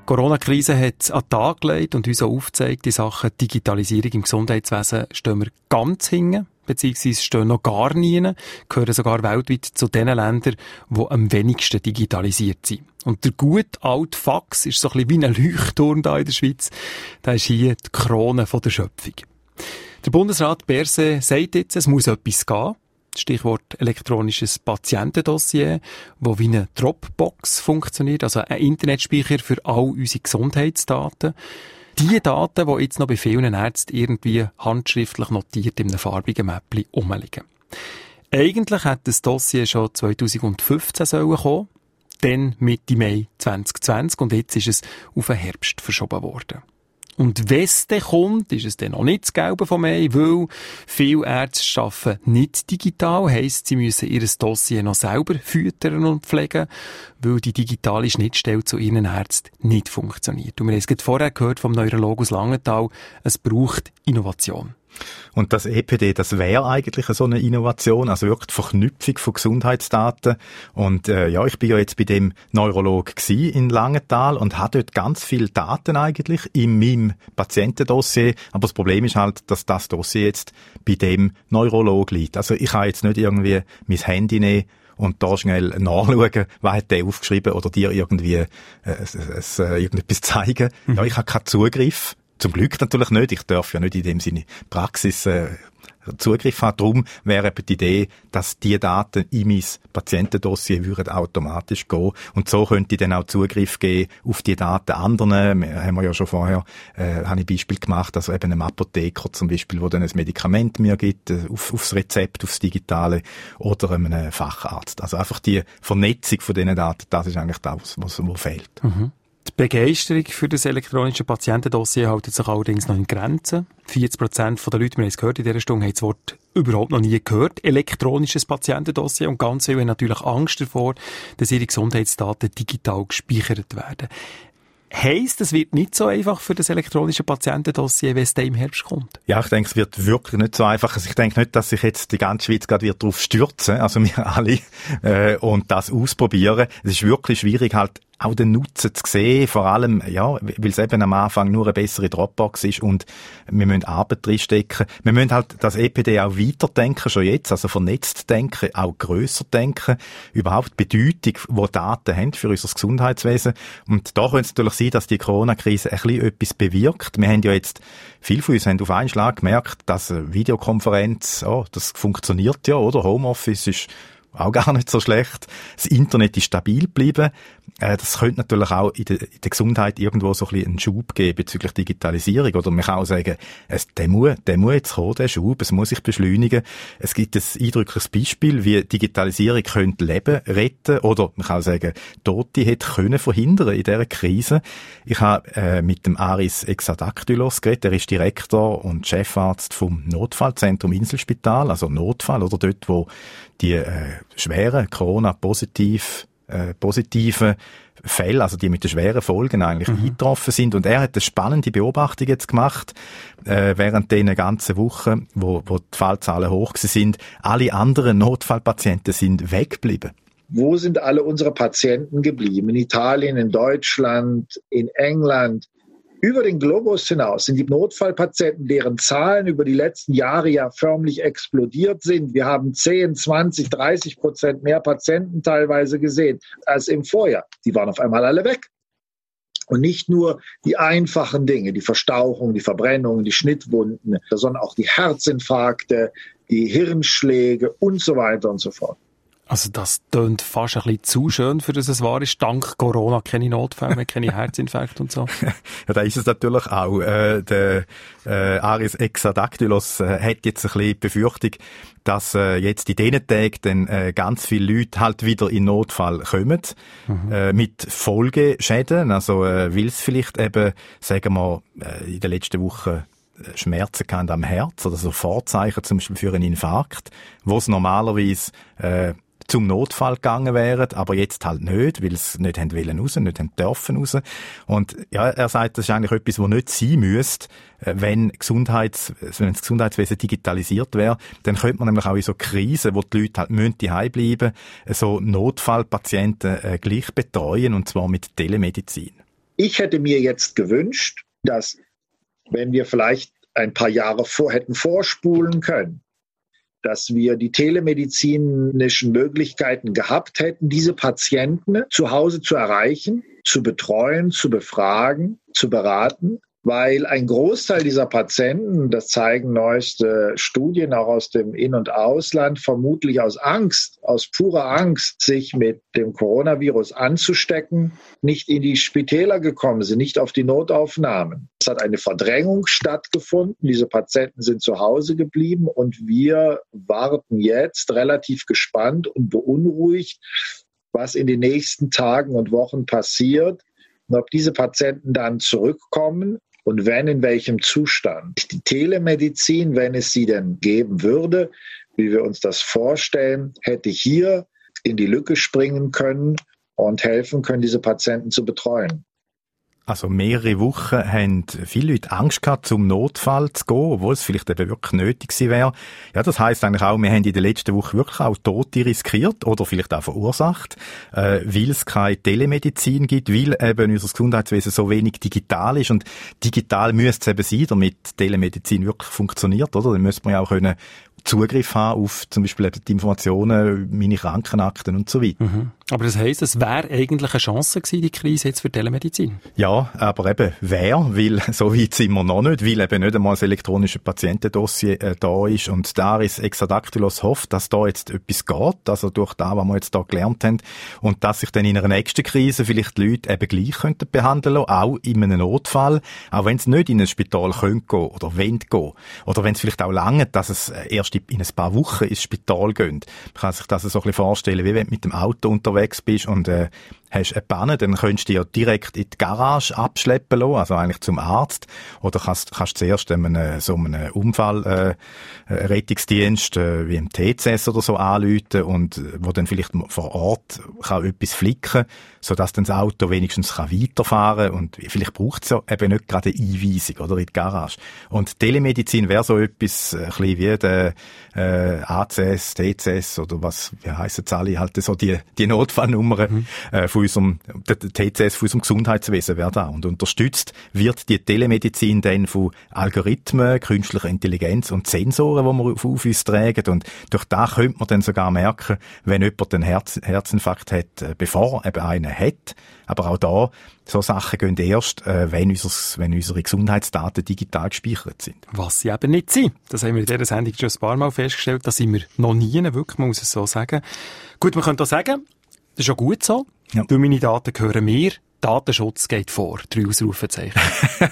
Die Corona-Krise hat an den Tag gelegt und uns auch aufgezeigt, in Sachen Digitalisierung im Gesundheitswesen stehen wir ganz hinten beziehungsweise stehen noch gar nie, gehören sogar weltweit zu den Ländern, die am wenigsten digitalisiert sind. Und der gute alte Fax ist so ein bisschen wie ein Leuchtturm da in der Schweiz. Da ist hier die Krone der Schöpfung. Der Bundesrat Berse sagt jetzt, es muss etwas gehen. Stichwort elektronisches Patientendossier, wo wie eine Dropbox funktioniert, also ein Internetspeicher für all unsere Gesundheitsdaten. Die Daten, die jetzt noch bei vielen Ärzten irgendwie handschriftlich notiert in einem farbigen Mäppli rumliegen. Eigentlich hätte das Dossier schon 2015 sollen kommen, dann Mitte Mai 2020 und jetzt ist es auf den Herbst verschoben worden. Und wenn es dann kommt, ist es dann noch nicht das Gelbe von Mai, weil viele Ärzte arbeiten nicht digital, heisst, sie müssen ihr Dossier noch selber füttern und pflegen, weil die digitale Schnittstelle zu ihren Ärzten nicht funktioniert. Und wir haben es vorher gehört vom Neurologus Langenthal, es braucht Innovation. Und das EPD, das wäre eigentlich so eine Innovation, also wirklich die Verknüpfung von Gesundheitsdaten. Und äh, ja, ich bin ja jetzt bei dem Neurolog in Langenthal und habe dort ganz viele Daten eigentlich in meinem Patientendossier. Aber das Problem ist halt, dass das Dossier jetzt bei dem Neurolog liegt. Also ich habe jetzt nicht irgendwie mein Handy nehmen und da schnell nachschauen, was hat der aufgeschrieben oder dir irgendwie äh, äh, irgendetwas zeigen. Mhm. Ja, ich habe keinen Zugriff zum Glück natürlich nicht. Ich darf ja nicht in dem Sinne Praxis äh, Zugriff haben. Darum wäre eben die Idee, dass die Daten in mein Patientendossier würden automatisch gehen. Und so könnte ich dann auch Zugriff geben auf die Daten anderen. Wir haben wir ja schon vorher, äh, habe ich Beispiel gemacht, also eben einem Apotheker zum Beispiel, wo dann ein Medikament mir gibt, äh, auf, aufs Rezept, aufs Digitale, oder einem Facharzt. Also einfach die Vernetzung von diesen Daten, das ist eigentlich das, was, was fehlt. Mhm. Die Begeisterung für das elektronische Patientendossier hält sich allerdings noch in Grenzen. 40 Prozent der Leute, wir haben es gehört in dieser Stunde, haben das Wort überhaupt noch nie gehört. Elektronisches Patientendossier. Und ganz viele haben natürlich Angst davor, dass ihre Gesundheitsdaten digital gespeichert werden. Heisst, es wird nicht so einfach für das elektronische Patientendossier, wenn es dann im Herbst kommt? Ja, ich denke, es wird wirklich nicht so einfach. Also ich denke nicht, dass sich jetzt die ganze Schweiz gerade wieder darauf stürzen, also wir alle, äh, und das ausprobieren. Es ist wirklich schwierig, halt auch den Nutzen zu sehen, vor allem, ja, weil es eben am Anfang nur eine bessere Dropbox ist und wir müssen Arbeit drinstecken. Wir müssen halt das EPD auch weiterdenken, schon jetzt, also vernetzt denken, auch grösser denken, überhaupt die Bedeutung, die Daten haben für unser Gesundheitswesen. Und da könnte es natürlich sein, dass die Corona-Krise ein bisschen etwas bewirkt. Wir haben ja jetzt, viele von uns haben auf einen Schlag gemerkt, dass Videokonferenz, oh, das funktioniert ja, oder? Homeoffice ist auch gar nicht so schlecht. Das Internet ist stabil geblieben. Äh, das könnte natürlich auch in der, in der, Gesundheit irgendwo so ein bisschen einen Schub geben bezüglich Digitalisierung. Oder man kann auch sagen, es, der, muss, der muss jetzt kommen, der Schub, es muss sich beschleunigen. Es gibt ein eindrückliches Beispiel, wie Digitalisierung könnte Leben retten oder man kann auch sagen, Tote hätte können verhindern in dieser Krise. Ich habe äh, mit dem Aris Exadactylos geredet, er ist Direktor und Chefarzt vom Notfallzentrum Inselspital, also Notfall, oder dort, wo die äh, schweren Corona-positiv äh, positiven Fälle, also die mit den schweren Folgen eigentlich mhm. eingetroffen sind. Und er hat eine spannende Beobachtung jetzt gemacht, äh, während den ganzen Wochen, wo, wo die Fallzahlen hoch sind. Alle anderen Notfallpatienten sind weggeblieben. Wo sind alle unsere Patienten geblieben? In Italien, in Deutschland, in England, über den Globus hinaus sind die Notfallpatienten, deren Zahlen über die letzten Jahre ja förmlich explodiert sind. Wir haben 10, 20, 30 Prozent mehr Patienten teilweise gesehen als im Vorjahr. Die waren auf einmal alle weg. Und nicht nur die einfachen Dinge, die Verstauchung, die Verbrennung, die Schnittwunden, sondern auch die Herzinfarkte, die Hirnschläge und so weiter und so fort. Also das tönt fast ein bisschen zu schön, für das es wahr ist. Dank Corona keine Notfälle keine [laughs] Herzinfarkte und so. ja, da ist es natürlich auch. Äh, der äh, Aris Exadactylos äh, hat jetzt ein bisschen die Befürchtung, dass äh, jetzt in diesen Tagen dann äh, ganz viele Leute halt wieder in Notfall kommen, mhm. äh, mit Folgeschäden. Also äh, weil es vielleicht eben, sagen wir, äh, in den letzten Wochen äh, Schmerzen am Herz oder so Vorzeichen zum Beispiel für einen Infarkt, wo es normalerweise äh, zum Notfall gegangen wären, aber jetzt halt nicht, weil sie nicht haben wollen raus, nicht haben dürfen raus. Und ja, er sagt, das ist eigentlich etwas, was nicht sein müsste, äh, wenn, Gesundheits, wenn das Gesundheitswesen digitalisiert wäre, dann könnte man nämlich auch in so Krisen, wo die Leute halt müssen daheim bleiben, so Notfallpatienten äh, gleich betreuen, und zwar mit Telemedizin. Ich hätte mir jetzt gewünscht, dass, wenn wir vielleicht ein paar Jahre vor hätten vorspulen können, dass wir die telemedizinischen Möglichkeiten gehabt hätten, diese Patienten zu Hause zu erreichen, zu betreuen, zu befragen, zu beraten weil ein Großteil dieser Patienten, das zeigen neueste Studien auch aus dem In- und Ausland, vermutlich aus Angst, aus purer Angst, sich mit dem Coronavirus anzustecken, nicht in die Spitäler gekommen sind, nicht auf die Notaufnahmen. Es hat eine Verdrängung stattgefunden. Diese Patienten sind zu Hause geblieben und wir warten jetzt relativ gespannt und beunruhigt, was in den nächsten Tagen und Wochen passiert und ob diese Patienten dann zurückkommen und wenn in welchem Zustand. Die Telemedizin, wenn es sie denn geben würde, wie wir uns das vorstellen, hätte hier in die Lücke springen können und helfen können, diese Patienten zu betreuen. Also mehrere Wochen haben viele Leute Angst gehabt, zum Notfall zu gehen, obwohl es vielleicht eben wirklich nötig gewesen wäre. Ja, das heißt eigentlich auch, wir haben in der letzten Woche wirklich auch Tote riskiert oder vielleicht auch verursacht, äh, weil es keine Telemedizin gibt, weil eben unser Gesundheitswesen so wenig digital ist und digital müsste es eben sein, damit Telemedizin wirklich funktioniert, oder? Dann müsste man ja auch können Zugriff haben auf zum Beispiel die Informationen, meine Krankenakten und so weiter. Mhm. Aber das heisst, es wäre eigentlich eine Chance gewesen, die Krise jetzt für Telemedizin? Ja, aber eben wer, weil [laughs] so weit sind wir noch nicht, weil eben nicht einmal das elektronische Patientendossier äh, da ist und Daris Exadactylos hofft, dass da jetzt etwas geht, also durch das, was wir jetzt da gelernt haben und dass sich dann in einer nächsten Krise vielleicht die Leute eben gleich könnten behandeln lassen, auch in einem Notfall, auch wenn es nicht in ein Spital könnte gehen oder wollen gehen oder wenn es vielleicht auch lange, dass es erst erst in ein paar Wochen ins Spital gehen. Man kann sich das so ein bisschen vorstellen, wie wenn du mit dem Auto unterwegs bist und äh, hast eine Panne, dann könntest du ja direkt in die Garage abschleppen lassen, also eigentlich zum Arzt. Oder kannst, kannst zuerst einem, so einem Unfall, äh, Rettungsdienst, äh, wie im TCS oder so anrufen und äh, wo dann vielleicht vor Ort kann etwas flicken, sodass dann das Auto wenigstens kann weiterfahren kann und vielleicht braucht es ja eben nicht gerade eine Einweisung oder in die Garage. Und Telemedizin wäre so etwas, äh, ein bisschen wie der äh, ACS, TCS oder was, wie heissen es alle, halt so die, die Notfallnummern mhm. äh, von unserem, der, TCS von unserem Gesundheitswesen wäre da. Und unterstützt wird die Telemedizin dann von Algorithmen, künstlicher Intelligenz und Sensoren, die wir auf, auf uns tragen. Und durch da könnte man dann sogar merken, wenn jemand einen Herz, Herzinfarkt hat, äh, bevor er eben einen hat. Aber auch da, so Sachen gehen erst, äh, wenn, unseres, wenn unsere Gesundheitsdaten digital gespeichert sind. Was sie eben nicht sind. Das haben wir in dieser Sendung schon ein paar Mal festgestellt. Da sind wir noch nie, wirklich, man muss es so sagen. Gut, man könnte auch sagen, das ist auch gut so. Ja. Meine Daten gehören mir. Datenschutz geht vor. Drei Ausrufezeichen.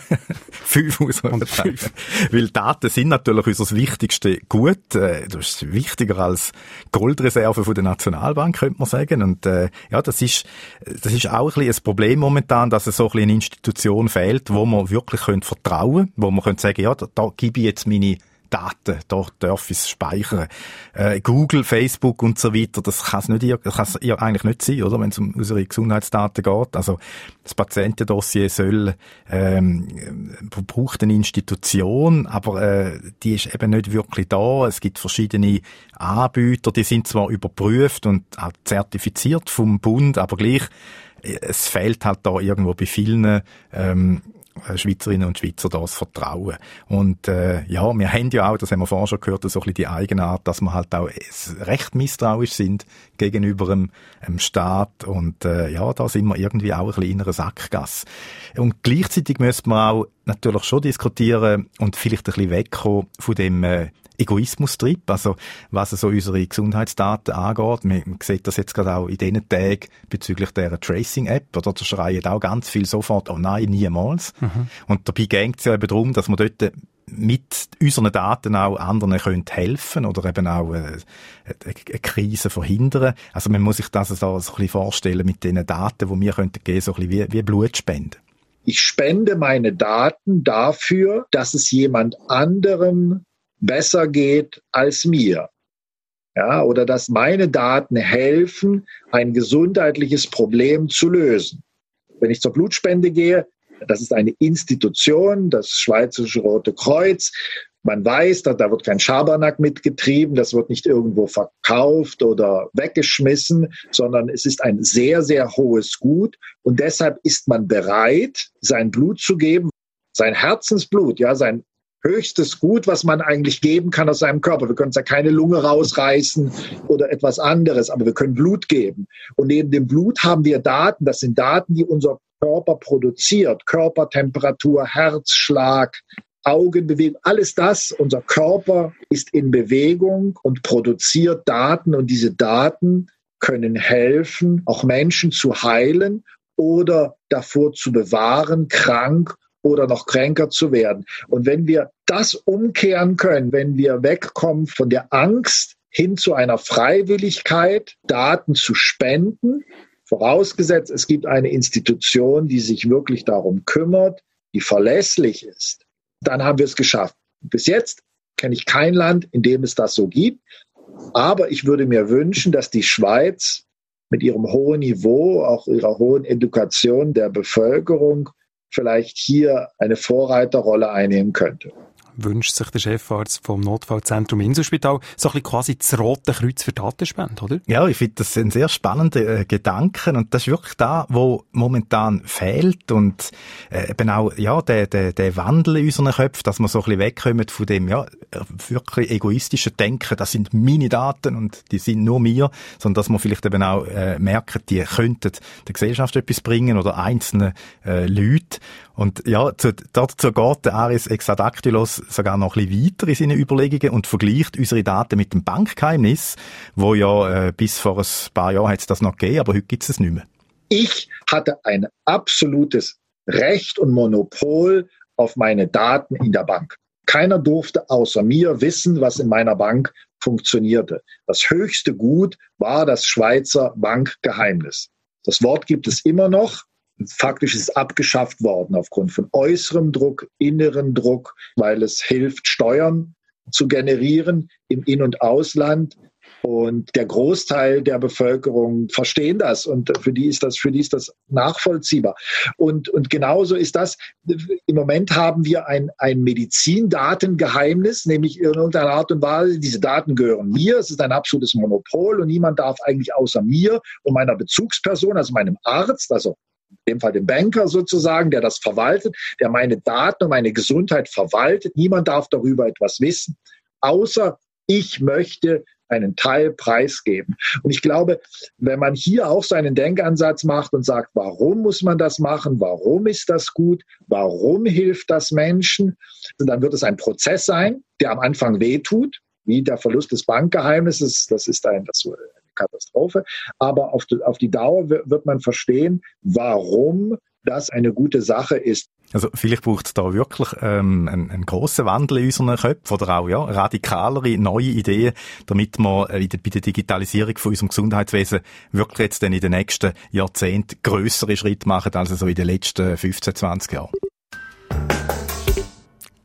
[laughs] fünf Ausrufezeichen. Weil Daten sind natürlich unser wichtigste Gut. Äh, das ist wichtiger als Goldreserve von der Nationalbank, könnte man sagen. Und äh, ja, das ist, das ist auch ein, bisschen ein Problem momentan, dass es so ein bisschen eine Institution fehlt, wo man wirklich vertrauen können, wo man könnte sagen, ja, da, da gebe ich jetzt meine Daten, dort darf ich es speichern. Äh, Google, Facebook und so weiter, das kann es nicht, das kann's eigentlich nicht sein, oder, wenn es um unsere Gesundheitsdaten geht. Also das Patientendossier soll ähm, braucht eine Institution, aber äh, die ist eben nicht wirklich da. Es gibt verschiedene Anbieter, die sind zwar überprüft und auch zertifiziert vom Bund, aber gleich äh, es fehlt halt da irgendwo bei vielen ähm, äh, Schweizerinnen und Schweizer das Vertrauen. Und äh, ja, wir haben ja auch, das haben wir vorher schon gehört, so ein bisschen die Eigenart, dass wir halt auch recht misstrauisch sind gegenüber dem, dem Staat. Und äh, ja, da sind wir irgendwie auch ein bisschen in einer Sackgasse. Und gleichzeitig müsste man auch natürlich schon diskutieren und vielleicht ein bisschen wegkommen von dem äh, Egoismus-Trip, also was so unsere Gesundheitsdaten angeht. Man sieht das jetzt gerade auch in diesen Tagen bezüglich der Tracing-App, oder da schreien auch ganz viel sofort, oh nein, niemals. Mhm. Und dabei geht es ja eben darum, dass man dort mit unseren Daten auch anderen können helfen oder eben auch äh, eine Krise verhindern. Also man muss sich das so, so ein bisschen vorstellen mit den Daten, die wir könnten geben, so ein bisschen wie, wie Blutspende. Ich spende meine Daten dafür, dass es jemand anderem besser geht als mir. Ja, oder dass meine Daten helfen, ein gesundheitliches Problem zu lösen. Wenn ich zur Blutspende gehe, das ist eine Institution, das Schweizerische Rote Kreuz. Man weiß, da, da wird kein Schabernack mitgetrieben, das wird nicht irgendwo verkauft oder weggeschmissen, sondern es ist ein sehr, sehr hohes Gut. Und deshalb ist man bereit, sein Blut zu geben, sein Herzensblut, ja, sein höchstes Gut, was man eigentlich geben kann aus seinem Körper. Wir können ja keine Lunge rausreißen oder etwas anderes, aber wir können Blut geben. Und neben dem Blut haben wir Daten. Das sind Daten, die unser Körper produziert. Körpertemperatur, Herzschlag, Augenbewegung, alles das. Unser Körper ist in Bewegung und produziert Daten und diese Daten können helfen, auch Menschen zu heilen oder davor zu bewahren, krank oder noch kränker zu werden. Und wenn wir das umkehren können, wenn wir wegkommen von der Angst hin zu einer Freiwilligkeit, Daten zu spenden, vorausgesetzt, es gibt eine Institution, die sich wirklich darum kümmert, die verlässlich ist, dann haben wir es geschafft. Bis jetzt kenne ich kein Land, in dem es das so gibt. Aber ich würde mir wünschen, dass die Schweiz mit ihrem hohen Niveau, auch ihrer hohen Education der Bevölkerung vielleicht hier eine Vorreiterrolle einnehmen könnte wünscht sich der Chefarzt vom Notfallzentrum Inselspital so ein quasi das rote Kreuz für Datenspende, oder? Ja, ich finde das ein sehr spannender äh, Gedanke und das ist wirklich da, wo momentan fehlt und äh, eben auch ja der, der, der Wandel in unseren Köpfen, dass wir so ein bisschen wegkommen von dem ja wirklich egoistischen Denken, das sind meine Daten und die sind nur mir, sondern dass man vielleicht eben auch äh, merken, die könnten der Gesellschaft etwas bringen oder einzelne äh, Leute und ja, zu, dazu geht der Aris Exadactylos sogar noch ein bisschen weiter in seinen Überlegungen und vergleicht unsere Daten mit dem Bankgeheimnis, wo ja äh, bis vor ein paar Jahren hat es das noch gegeben, aber heute gibt es es nicht mehr. Ich hatte ein absolutes Recht und Monopol auf meine Daten in der Bank. Keiner durfte außer mir wissen, was in meiner Bank funktionierte. Das höchste Gut war das Schweizer Bankgeheimnis. Das Wort gibt es immer noch. Faktisch ist es abgeschafft worden aufgrund von äußerem Druck, inneren Druck, weil es hilft, Steuern zu generieren im In- und Ausland. Und der Großteil der Bevölkerung verstehen das und für die ist das, für die ist das nachvollziehbar. Und, und genauso ist das, im Moment haben wir ein, ein Medizindatengeheimnis, nämlich in irgendeiner Art und Weise, diese Daten gehören mir, es ist ein absolutes Monopol und niemand darf eigentlich außer mir und meiner Bezugsperson, also meinem Arzt, also in dem Fall dem Banker sozusagen, der das verwaltet, der meine Daten und meine Gesundheit verwaltet. Niemand darf darüber etwas wissen, außer ich möchte einen Teil preisgeben. Und ich glaube, wenn man hier auch so einen Denkansatz macht und sagt, warum muss man das machen? Warum ist das gut? Warum hilft das Menschen? Dann wird es ein Prozess sein, der am Anfang wehtut, wie der Verlust des Bankgeheimnisses. Das ist ein, das eine Katastrophe. Aber auf die, auf die Dauer wird man verstehen, warum das eine gute Sache ist. Also vielleicht braucht es da wirklich ähm, einen, einen grossen Wandel in unseren Köpfen oder auch ja, radikalere, neue Ideen, damit wir äh, bei der Digitalisierung von unserem Gesundheitswesen wirklich jetzt dann in den nächsten Jahrzehnten größere Schritte machen als so in den letzten 15, 20 Jahren.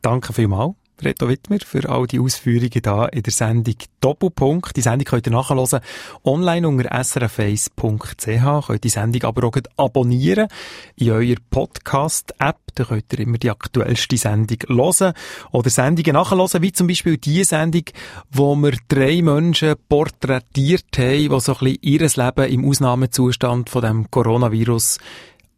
Danke vielmals. Reto Wittmer, für all die Ausführungen hier in der Sendung Doppelpunkt. Die Sendung könnt ihr nachhören online unter srf1.ch. Könnt die Sendung aber auch abonnieren in eurer Podcast-App. Da könnt ihr immer die aktuellste Sendung hören oder Sendungen nachhören, wie zum Beispiel die Sendung, wo wir drei Menschen porträtiert haben, die so ein bisschen ihr Leben im Ausnahmezustand von dem Coronavirus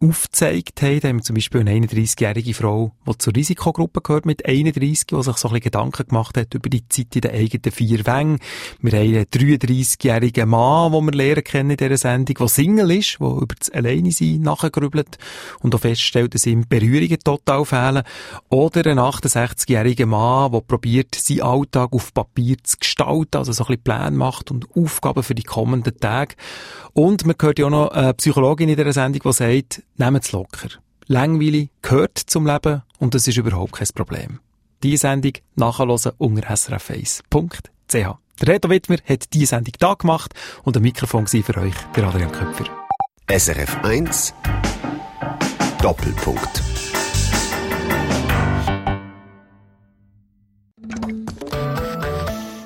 aufgezeigt haben. Da haben wir zum Beispiel eine 31-jährige Frau, die zur Risikogruppe gehört mit 31, die sich so ein bisschen Gedanken gemacht hat über die Zeit in den eigenen vier Wängen. Wir haben einen 33-jährigen Mann, den wir lernen kennen in dieser Sendung, der Single ist, der über das Alleine-Sein nachgrübelt und auch feststellt, dass ihm Berührungen total fehlen. Oder einen 68-jährigen Mann, der probiert, seinen Alltag auf Papier zu gestalten, also so ein bisschen Pläne macht und Aufgaben für die kommenden Tage. Und man hört ja auch noch eine Psychologin in dieser Sendung, die sagt, nehmt es locker. Langweile gehört zum Leben und das ist überhaupt kein Problem. Diese Sendung nachhören unter srf1.ch. Der Reto Wittmer hat diese Sendung da gemacht und am Mikrofon war für euch der Adrian Köpfer. SRF 1 Doppelpunkt.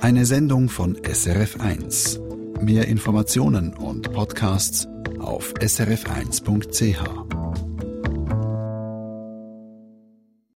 Eine Sendung von SRF 1. Mehr Informationen und Podcasts auf srf1.ch.